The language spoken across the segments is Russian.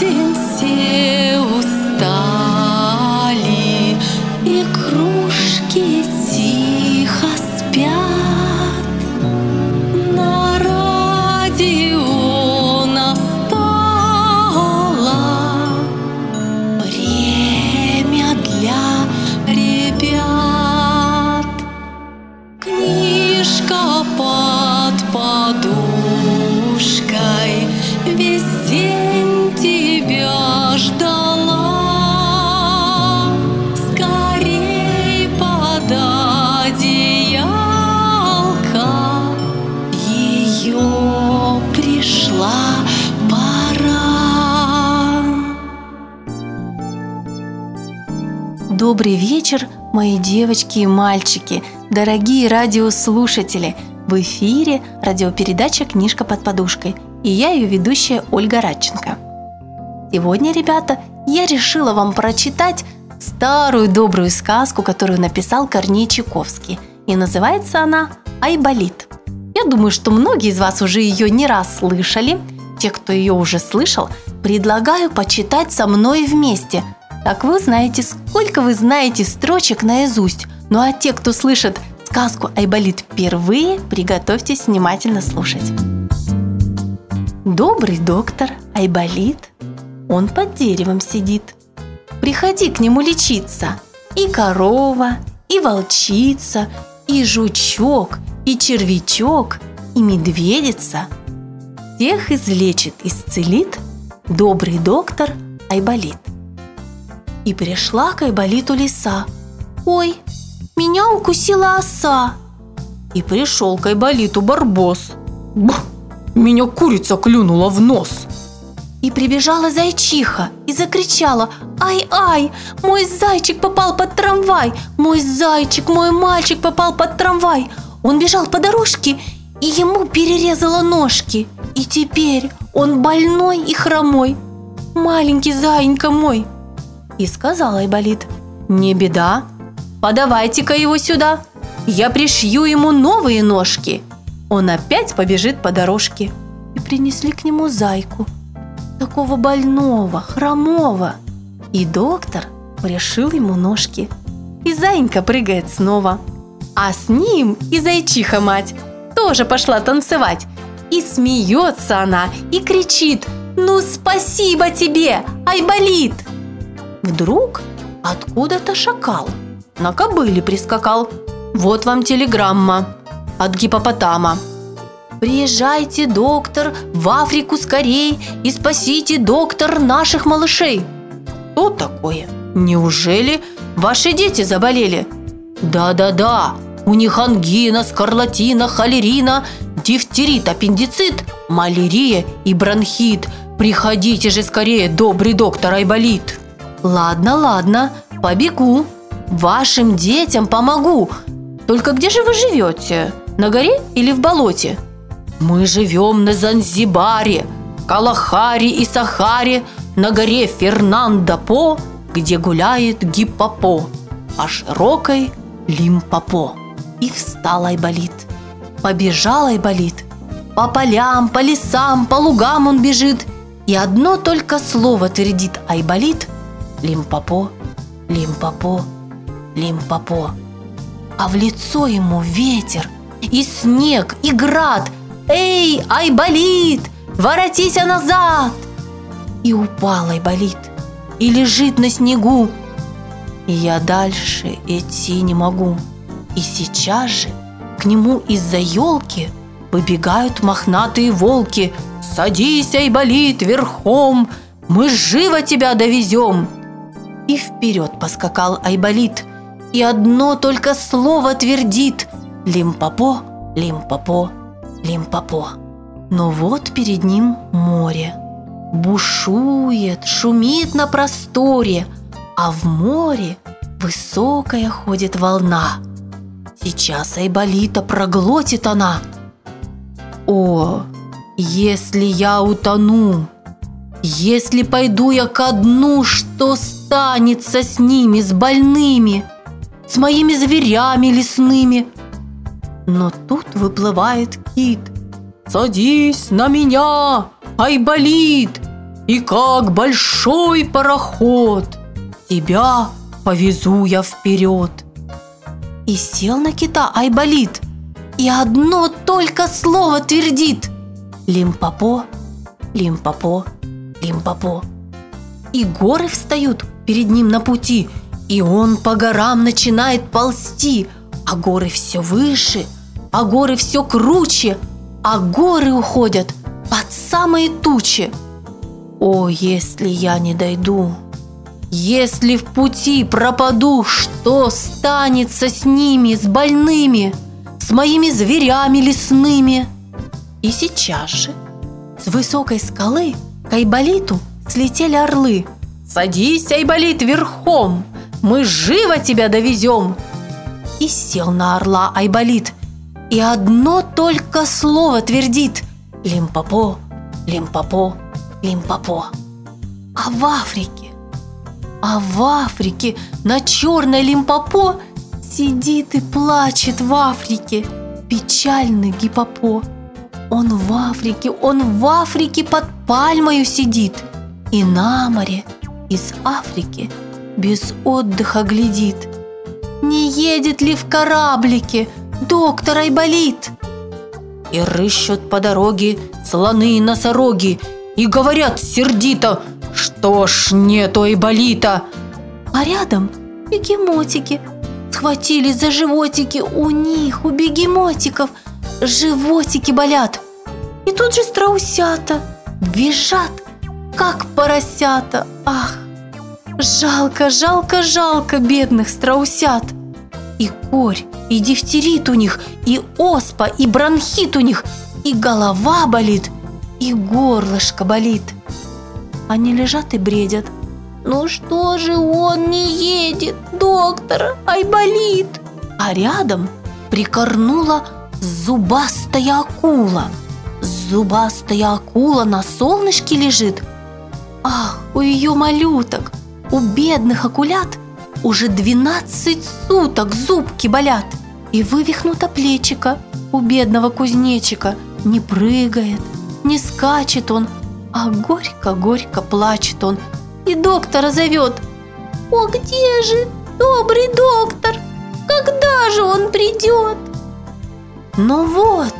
distance Добрый вечер, мои девочки и мальчики, дорогие радиослушатели! В эфире радиопередача «Книжка под подушкой» и я ее ведущая Ольга Радченко. Сегодня, ребята, я решила вам прочитать старую добрую сказку, которую написал Корней Чайковский. И называется она «Айболит». Я думаю, что многие из вас уже ее не раз слышали. Те, кто ее уже слышал, предлагаю почитать со мной вместе. Так вы узнаете, сколько вы знаете строчек наизусть. Ну а те, кто слышит сказку «Айболит» впервые, приготовьтесь внимательно слушать. Добрый доктор Айболит, он под деревом сидит. Приходи к нему лечиться. И корова, и волчица, и жучок, и червячок, и медведица. Всех излечит, исцелит добрый доктор Айболит. И пришла к Айболиту лиса. Ой, меня укусила оса. И пришел к Айболиту барбос. Бх, меня курица клюнула в нос. И прибежала зайчиха и закричала «Ай-ай! Мой зайчик попал под трамвай! Мой зайчик, мой мальчик попал под трамвай!» Он бежал по дорожке, и ему перерезала ножки. И теперь он больной и хромой. Маленький заинька мой. И сказала Айболит «Не беда, подавайте-ка его сюда, я пришью ему новые ножки». Он опять побежит по дорожке. И принесли к нему зайку – такого больного, хромого. И доктор пришил ему ножки. И зайенька прыгает снова. А с ним и зайчиха мать тоже пошла танцевать. И смеется она, и кричит «Ну спасибо тебе, Айболит!» Вдруг откуда-то шакал на кобыле прискакал. Вот вам телеграмма от гипопотама – Приезжайте, доктор, в Африку скорей и спасите, доктор, наших малышей. Что такое? Неужели ваши дети заболели? Да-да-да, у них ангина, скарлатина, холерина, дифтерит, аппендицит, малярия и бронхит. Приходите же скорее, добрый доктор Айболит. Ладно, ладно, побегу. Вашим детям помогу. Только где же вы живете? На горе или в болоте? Мы живем на Занзибаре, Калахаре и Сахаре, на горе Фернандо-По, где гуляет гиппопо, по широкой Лимпопо. И встал Айболит. Побежал Айболит. По полям, по лесам, по лугам он бежит. И одно только слово твердит Айболит Лимпопо, Лимпопо, Лимпопо. А в лицо ему ветер, и снег, и град – «Эй, Айболит, воротись назад!» И упал Айболит, и лежит на снегу. И я дальше идти не могу. И сейчас же к нему из-за елки выбегают мохнатые волки. «Садись, Айболит, верхом, мы живо тебя довезем!» И вперед поскакал Айболит, и одно только слово твердит «Лимпопо, лимпопо, Лимпопо. Но вот перед ним море. Бушует, шумит на просторе, а в море высокая ходит волна. Сейчас Айболита проглотит она. О, если я утону, если пойду я ко дну, что станется с ними, с больными, с моими зверями лесными – но тут выплывает кит. «Садись на меня, Айболит! и как большой пароход. Тебя повезу я вперед. И сел на кита Айболит, и одно только слово твердит. Лимпопо, лимпопо, лимпопо. И горы встают перед ним на пути, и он по горам начинает ползти, а горы все выше, а горы все круче, а горы уходят под самые тучи. О, если я не дойду, если в пути пропаду, что станется с ними, с больными, с моими зверями лесными? И сейчас же с высокой скалы к Айболиту слетели орлы. «Садись, Айболит, верхом, мы живо тебя довезем!» И сел на орла Айболит, и одно только слово твердит «Лимпопо, лимпопо, лимпопо». А в Африке а в Африке на черной лимпопо сидит и плачет в Африке печальный гипопо. Он в Африке, он в Африке под пальмою сидит и на море из Африки без отдыха глядит. Не едет ли в кораблике доктор Айболит? И рыщут по дороге слоны и носороги и говорят сердито – что ж, нету Айболита. А рядом бегемотики схватились за животики. У них, у бегемотиков, животики болят. И тут же страусята визжат, как поросята. Ах, жалко, жалко, жалко бедных страусят. И корь, и дифтерит у них, и оспа, и бронхит у них, и голова болит, и горлышко болит – они лежат и бредят. Ну что же он не едет, доктор, ай болит. А рядом прикорнула зубастая акула. Зубастая акула на солнышке лежит. Ах, у ее малюток, у бедных акулят уже 12 суток зубки болят. И вывихнуто плечико у бедного кузнечика. Не прыгает, не скачет он, а горько-горько плачет он и доктора зовет. «О, где же добрый доктор? Когда же он придет?» «Ну вот,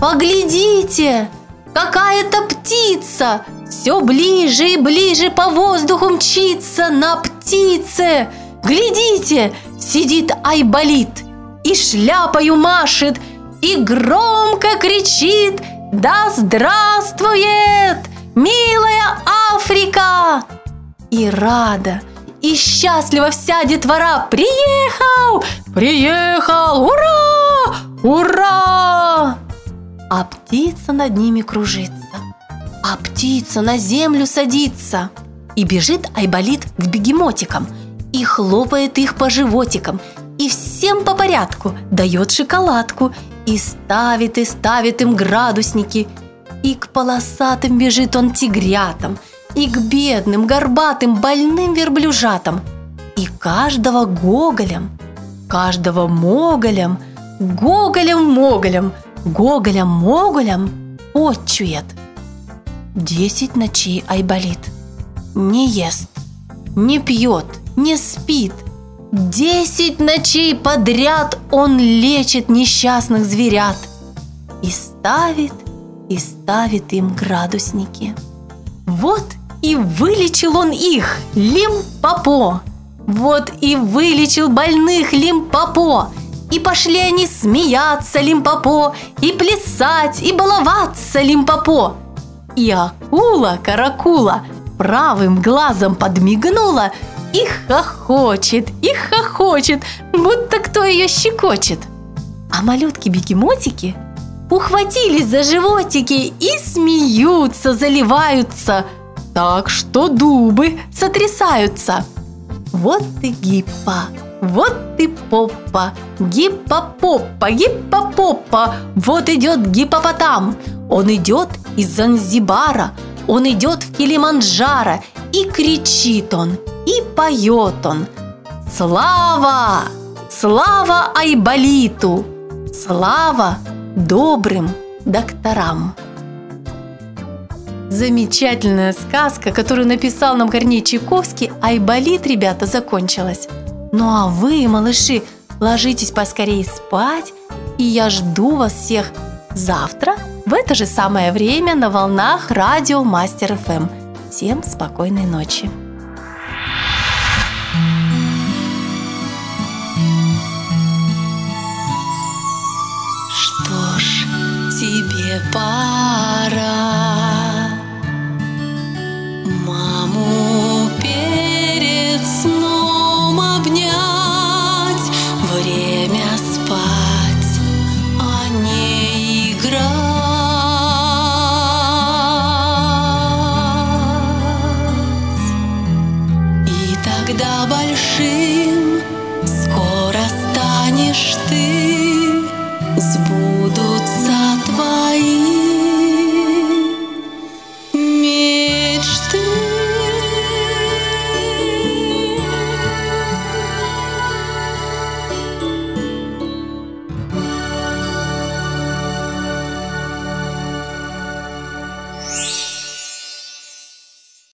поглядите, какая-то птица все ближе и ближе по воздуху мчится на птице. Глядите, сидит Айболит и шляпою машет, и громко кричит «Да здравствует!» милая Африка!» И рада, и счастлива вся детвора «Приехал! Приехал! Ура! Ура!» А птица над ними кружится, а птица на землю садится. И бежит Айболит к бегемотикам, и хлопает их по животикам, и всем по порядку дает шоколадку, и ставит и ставит им градусники – и к полосатым бежит он тигрятам, и к бедным, горбатым, больным верблюжатам, и каждого гоголем, каждого моголем, гоголем-моголем, гоголем-моголем отчует. Десять ночей Айболит не ест, не пьет, не спит. Десять ночей подряд он лечит несчастных зверят и ставит и ставит им градусники. Вот и вылечил он их, Лимпопо. Вот и вылечил больных Лимпопо. И пошли они смеяться Лимпопо, и плясать, и баловаться Лимпопо. И акула-каракула правым глазом подмигнула и хохочет, и хохочет, будто кто ее щекочет. А малютки-бегемотики ухватились за животики и смеются, заливаются, так что дубы сотрясаются. Вот ты гиппа, вот ты попа, гиппопопа, гиппопопа, вот идет гиппопотам. Он идет из Занзибара, он идет в Килиманджаро, и кричит он, и поет он. Слава! Слава Айболиту! Слава добрым докторам. Замечательная сказка, которую написал нам Корней Чайковский, Айболит, ребята, закончилась. Ну а вы, малыши, ложитесь поскорее спать, и я жду вас всех завтра в это же самое время на волнах радио Мастер ФМ. Всем спокойной ночи.